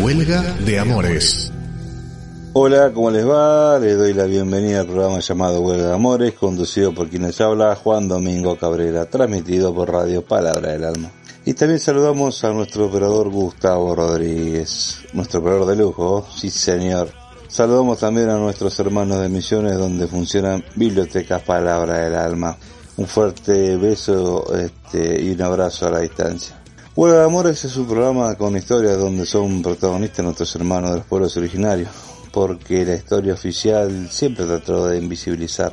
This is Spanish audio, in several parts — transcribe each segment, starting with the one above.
Huelga de Amores. Hola, ¿cómo les va? Les doy la bienvenida al programa llamado Huelga de Amores, conducido por quienes habla Juan Domingo Cabrera, transmitido por Radio Palabra del Alma. Y también saludamos a nuestro operador Gustavo Rodríguez, nuestro operador de lujo, sí señor. Saludamos también a nuestros hermanos de Misiones donde funcionan bibliotecas Palabra del Alma. Un fuerte beso este, y un abrazo a la distancia. Huelga de Amores es un programa con historias donde son protagonistas nuestros hermanos de los pueblos originarios, porque la historia oficial siempre trató de invisibilizar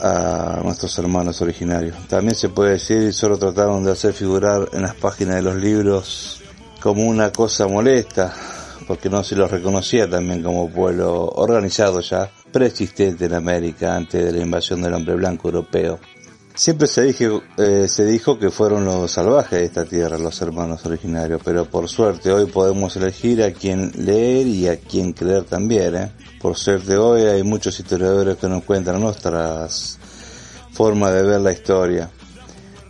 a nuestros hermanos originarios. También se puede decir, solo trataron de hacer figurar en las páginas de los libros como una cosa molesta, porque no se los reconocía también como pueblo organizado ya, preexistente en América antes de la invasión del hombre blanco europeo. Siempre se dijo, eh, se dijo que fueron los salvajes de esta tierra, los hermanos originarios, pero por suerte hoy podemos elegir a quién leer y a quién creer también. ¿eh? Por suerte hoy hay muchos historiadores que nos cuentan nuestras formas de ver la historia,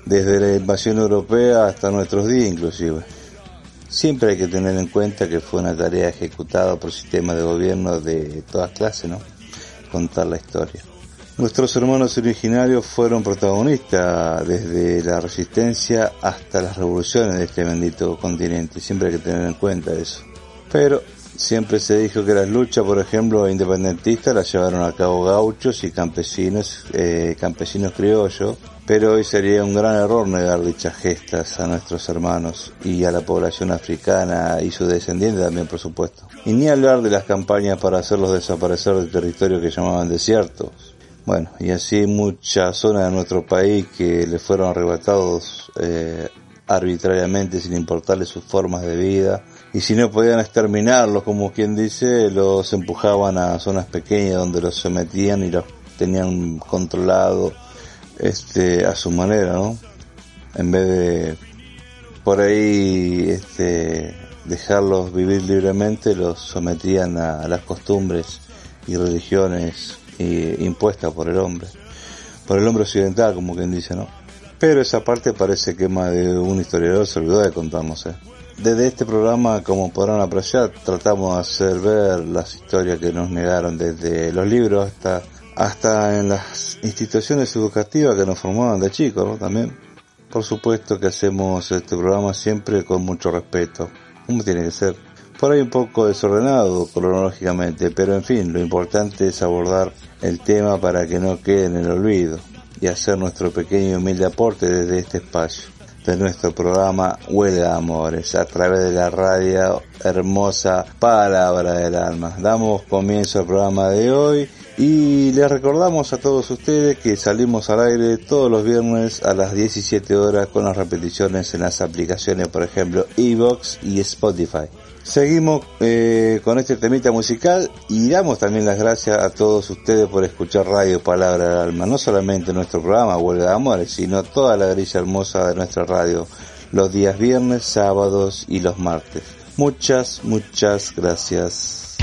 desde la invasión europea hasta nuestros días inclusive. Siempre hay que tener en cuenta que fue una tarea ejecutada por sistemas de gobierno de todas clases, ¿no? Contar la historia. Nuestros hermanos originarios fueron protagonistas desde la resistencia hasta las revoluciones de este bendito continente. Siempre hay que tener en cuenta eso. Pero siempre se dijo que las luchas, por ejemplo, independentistas las llevaron a cabo gauchos y campesinos, eh, campesinos criollos. Pero hoy sería un gran error negar dichas gestas a nuestros hermanos y a la población africana y sus descendientes también, por supuesto. Y ni hablar de las campañas para hacerlos desaparecer del territorio que llamaban desiertos bueno, y así muchas zonas de nuestro país que le fueron arrebatados eh, arbitrariamente sin importarle sus formas de vida. Y si no podían exterminarlos, como quien dice, los empujaban a zonas pequeñas donde los sometían y los tenían controlado este, a su manera, ¿no? En vez de por ahí este, dejarlos vivir libremente, los sometían a las costumbres y religiones impuesta por el hombre, por el hombre occidental, como quien dice, ¿no? Pero esa parte parece que más de un historiador se olvidó de contarnos. ¿eh? Desde este programa, como podrán apreciar, tratamos de hacer ver las historias que nos negaron desde los libros hasta, hasta en las instituciones educativas que nos formaban de chicos, ¿no? También. Por supuesto que hacemos este programa siempre con mucho respeto, como tiene que ser por ahí un poco desordenado cronológicamente, pero en fin, lo importante es abordar el tema para que no quede en el olvido y hacer nuestro pequeño y humilde aporte desde este espacio de nuestro programa Huelga Amores a través de la radio hermosa Palabra del Alma. Damos comienzo al programa de hoy y les recordamos a todos ustedes que salimos al aire todos los viernes a las 17 horas con las repeticiones en las aplicaciones, por ejemplo, Evox y Spotify. Seguimos eh, con este temita musical y damos también las gracias a todos ustedes por escuchar Radio Palabra del Alma, no solamente nuestro programa Huelga de Amores, sino toda la grilla hermosa de nuestra radio, los días viernes, sábados y los martes. Muchas, muchas gracias.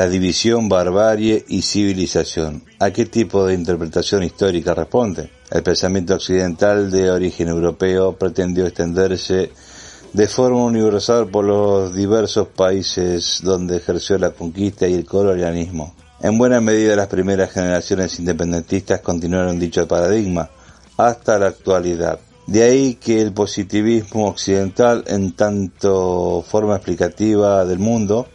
La división barbarie y civilización. ¿A qué tipo de interpretación histórica responde? El pensamiento occidental de origen europeo pretendió extenderse de forma universal por los diversos países donde ejerció la conquista y el colonialismo. En buena medida las primeras generaciones independentistas continuaron dicho paradigma hasta la actualidad. De ahí que el positivismo occidental, en tanto forma explicativa del mundo,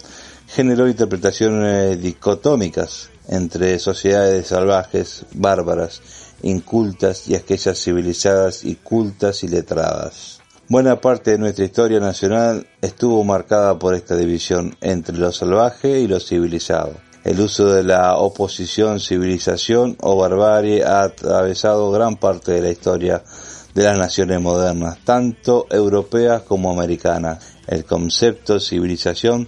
generó interpretaciones dicotómicas entre sociedades salvajes, bárbaras, incultas y aquellas civilizadas y cultas y letradas. Buena parte de nuestra historia nacional estuvo marcada por esta división entre lo salvaje y lo civilizado. El uso de la oposición civilización o barbarie ha atravesado gran parte de la historia de las naciones modernas, tanto europeas como americanas. El concepto civilización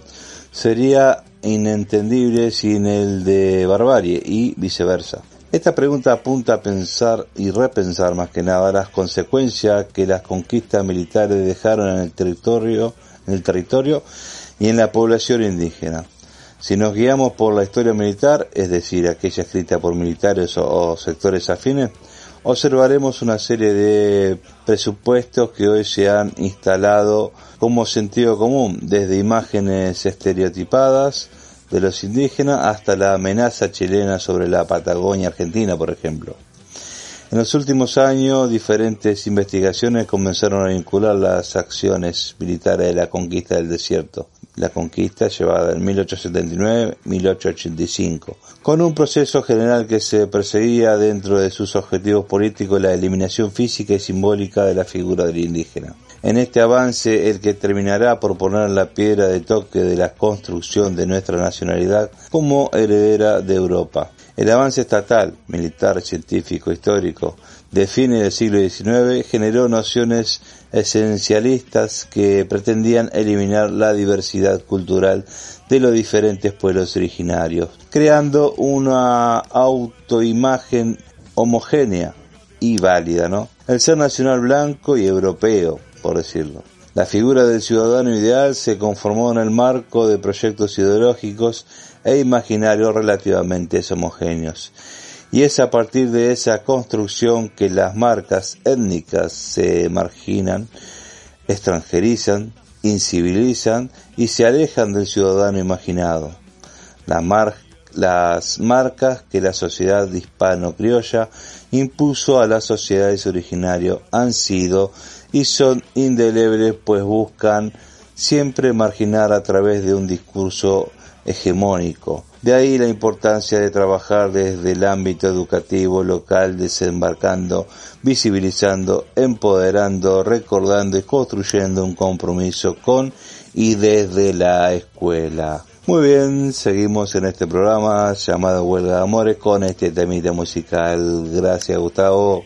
sería inentendible sin el de barbarie y viceversa. Esta pregunta apunta a pensar y repensar más que nada las consecuencias que las conquistas militares dejaron en el territorio, en el territorio y en la población indígena. Si nos guiamos por la historia militar, es decir, aquella escrita por militares o, sectores afines, observaremos una serie de presupuestos que hoy se han instalado como sentido común, desde imágenes estereotipadas, de los indígenas hasta la amenaza chilena sobre la Patagonia Argentina, por ejemplo. En los últimos años, diferentes investigaciones comenzaron a vincular las acciones militares de la conquista del desierto, la conquista llevada en 1879-1885, con un proceso general que se perseguía dentro de sus objetivos políticos la eliminación física y simbólica de la figura del indígena en este avance el que terminará por poner la piedra de toque de la construcción de nuestra nacionalidad como heredera de Europa. El avance estatal, militar, científico, histórico de fines del siglo XIX generó nociones esencialistas que pretendían eliminar la diversidad cultural de los diferentes pueblos originarios, creando una autoimagen homogénea y válida, ¿no? El ser nacional blanco y europeo, por decirlo. La figura del ciudadano ideal se conformó en el marco de proyectos ideológicos e imaginarios relativamente homogéneos. Y es a partir de esa construcción que las marcas étnicas se marginan, extranjerizan, incivilizan y se alejan del ciudadano imaginado. las marcas que la sociedad hispano-criolla impuso a las sociedades originarias han sido y son indelebles pues buscan siempre marginar a través de un discurso hegemónico. De ahí la importancia de trabajar desde el ámbito educativo local, desembarcando, visibilizando, empoderando, recordando y construyendo un compromiso con y desde la escuela. Muy bien, seguimos en este programa llamado Huelga de Amores con este temita musical. Gracias Gustavo.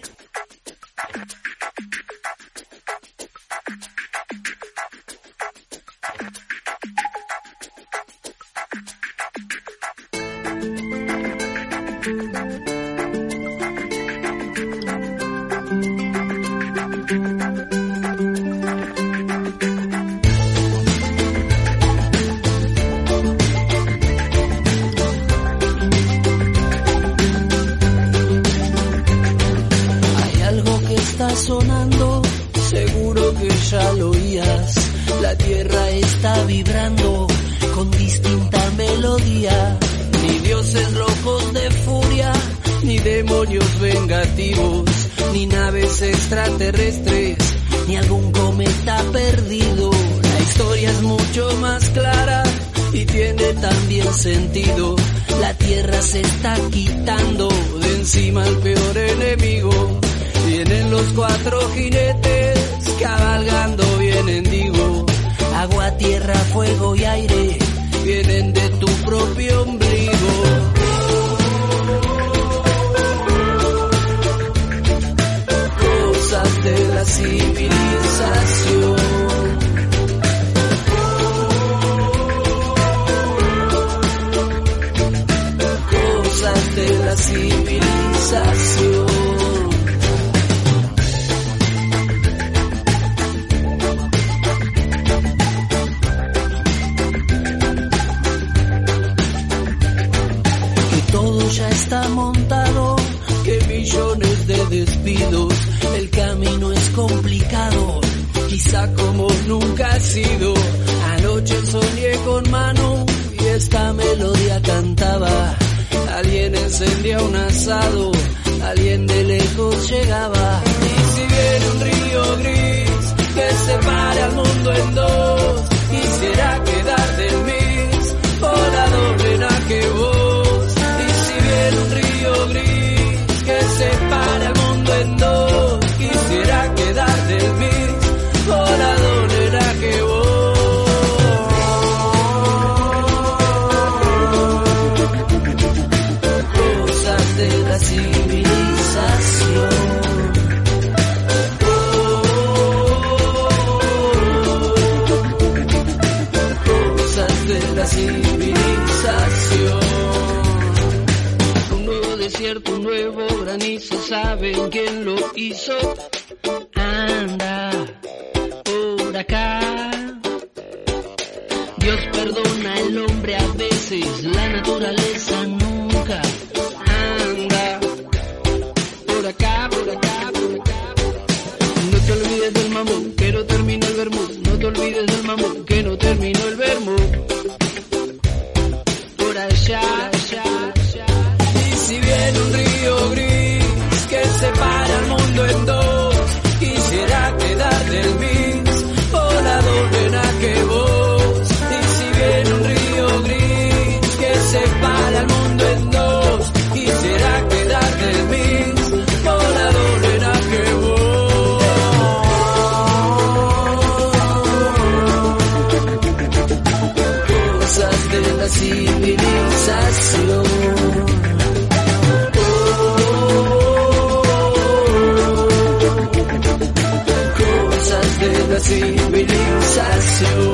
se está quitando de encima el peor enemigo. Vienen los cuatro jinetes cabalgando, vienen digo, agua, tierra, fuego y aire civilización. Todo ya está montado, que millones de despidos, el camino es complicado, quizá como nunca ha sido. Anoche soñé con mano y esta melodía cantaba Encendía un asado, alguien de lejos llegaba. Nuevo granizo, ¿saben quién lo hizo? Anda por acá. Dios perdona al hombre a veces, la naturaleza nunca. Civilización.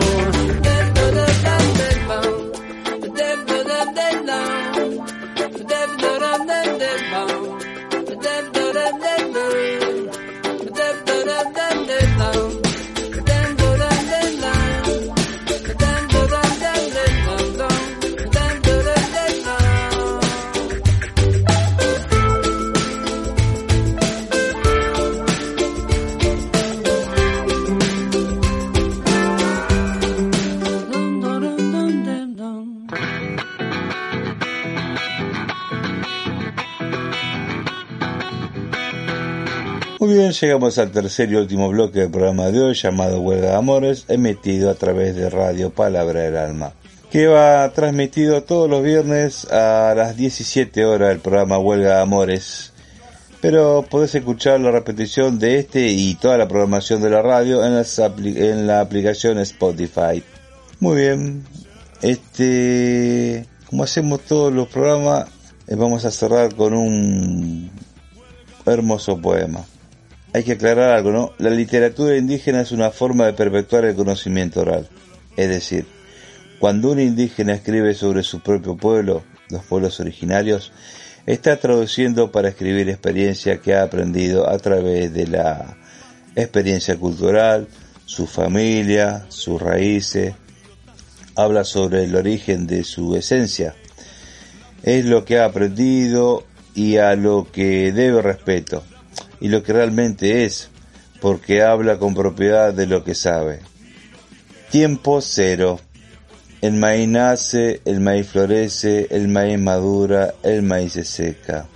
Muy bien, llegamos al tercer y último bloque del programa de hoy llamado Huelga de Amores, emitido a través de Radio Palabra del Alma, que va transmitido todos los viernes a las 17 horas del programa Huelga de Amores. Pero podés escuchar la repetición de este y toda la programación de la radio en, las en la aplicación Spotify. Muy bien, este, como hacemos todos los programas, eh, vamos a cerrar con un hermoso poema. Hay que aclarar algo, ¿no? La literatura indígena es una forma de perpetuar el conocimiento oral. Es decir, cuando un indígena escribe sobre su propio pueblo, los pueblos originarios, está traduciendo para escribir experiencia que ha aprendido a través de la experiencia cultural, su familia, sus raíces, habla sobre el origen de su esencia. Es lo que ha aprendido y a lo que debe respeto y lo que realmente es, porque habla con propiedad de lo que sabe. Tiempo cero. El maíz nace, el maíz florece, el maíz madura, el maíz se seca.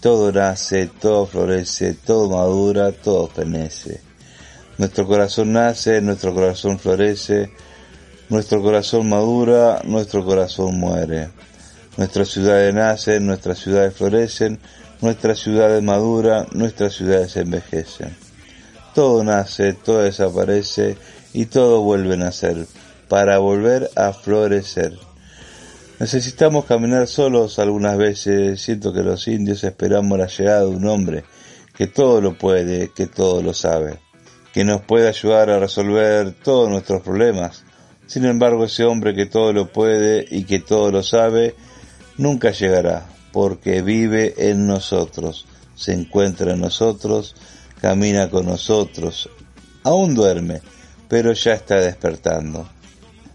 Todo nace, todo florece, todo madura, todo fenece. Nuestro corazón nace, nuestro corazón florece, nuestro corazón madura, nuestro corazón muere. Nuestras ciudades nacen, nuestras ciudades florecen, nuestras ciudades maduran, nuestras ciudades envejecen. Todo nace, todo desaparece y todo vuelve a nacer para volver a florecer. Necesitamos caminar solos algunas veces. Siento que los indios esperamos la llegada de un hombre que todo lo puede, que todo lo sabe, que nos puede ayudar a resolver todos nuestros problemas. Sin embargo, ese hombre que todo lo puede y que todo lo sabe, nunca llegará, porque vive en nosotros, se encuentra en nosotros, camina con nosotros, aún duerme, pero ya está despertando.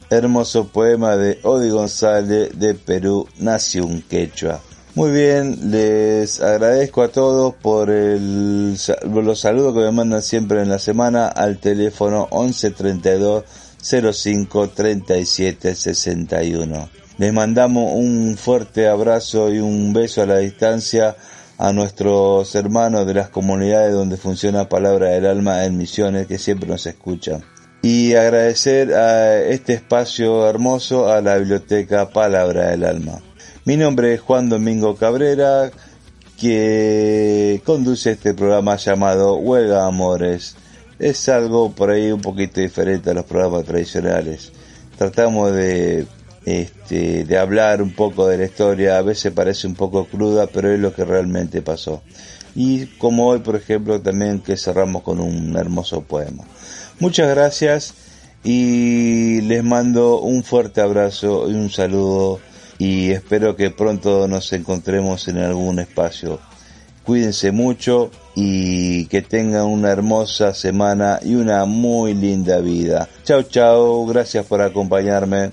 Hermoso poema de Odi González de Perú, nació un quechua. Muy bien, les agradezco a todos por el, los que me mandan siempre en la semana al teléfono 1132 05 37 61. Les mandamos un fuerte abrazo y un beso a la distancia a nuestros hermanos de las comunidades donde funciona Palabra del Alma en Misiones que siempre nos escuchan. Y agradecer a este espacio hermoso a la biblioteca Palabra del Alma. Mi nombre es Juan Domingo Cabrera, que conduce este programa llamado Huelga Amores. Es algo por ahí un poquito diferente a los programas tradicionales. Tratamos de este, de hablar un poco de la historia, a veces parece un poco cruda, pero es lo que realmente pasó. Y como hoy, por ejemplo, también que cerramos con un hermoso poema. Muchas gracias y les mando un fuerte abrazo y un saludo y espero que pronto nos encontremos en algún espacio. Cuídense mucho y que tengan una hermosa semana y una muy linda vida. Chao, chao, gracias por acompañarme.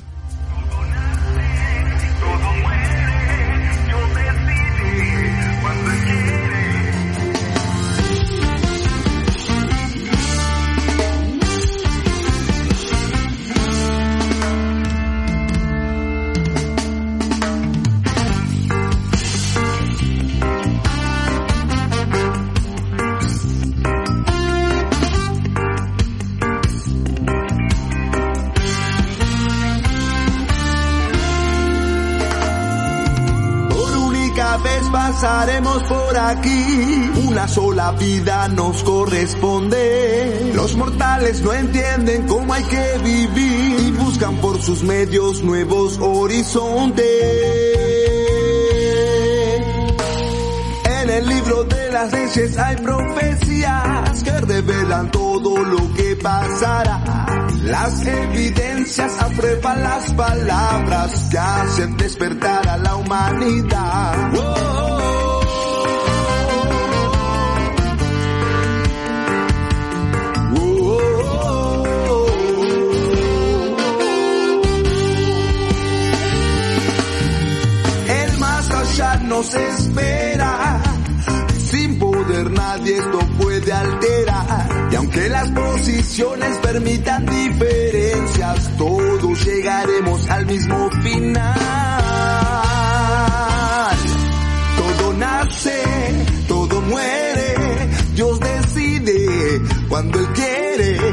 Pasaremos por aquí. Una sola vida nos corresponde. Los mortales no entienden cómo hay que vivir y buscan por sus medios nuevos horizontes. En el libro de las leyes hay profecías que revelan todo lo que pasará. Las evidencias aprueban las palabras que hacen despertar a la humanidad. Nos espera. Sin poder nadie esto puede alterar. Y aunque las posiciones permitan diferencias, todos llegaremos al mismo final. Todo nace, todo muere, Dios decide cuando Él quiere.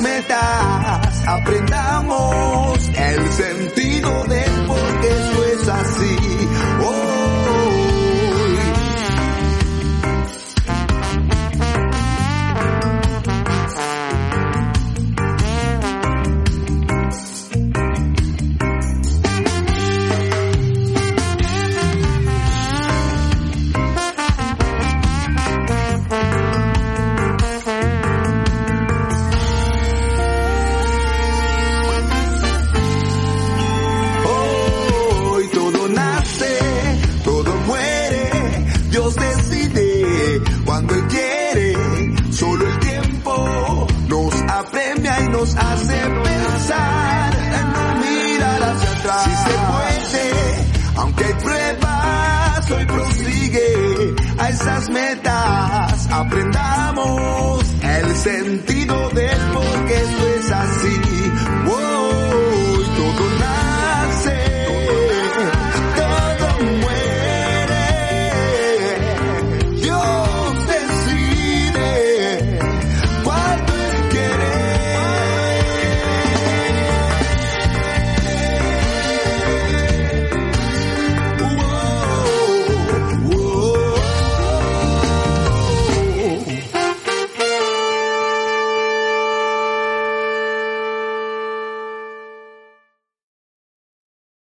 Metas. Aprendamos el sentido metas, aprendamos el sentido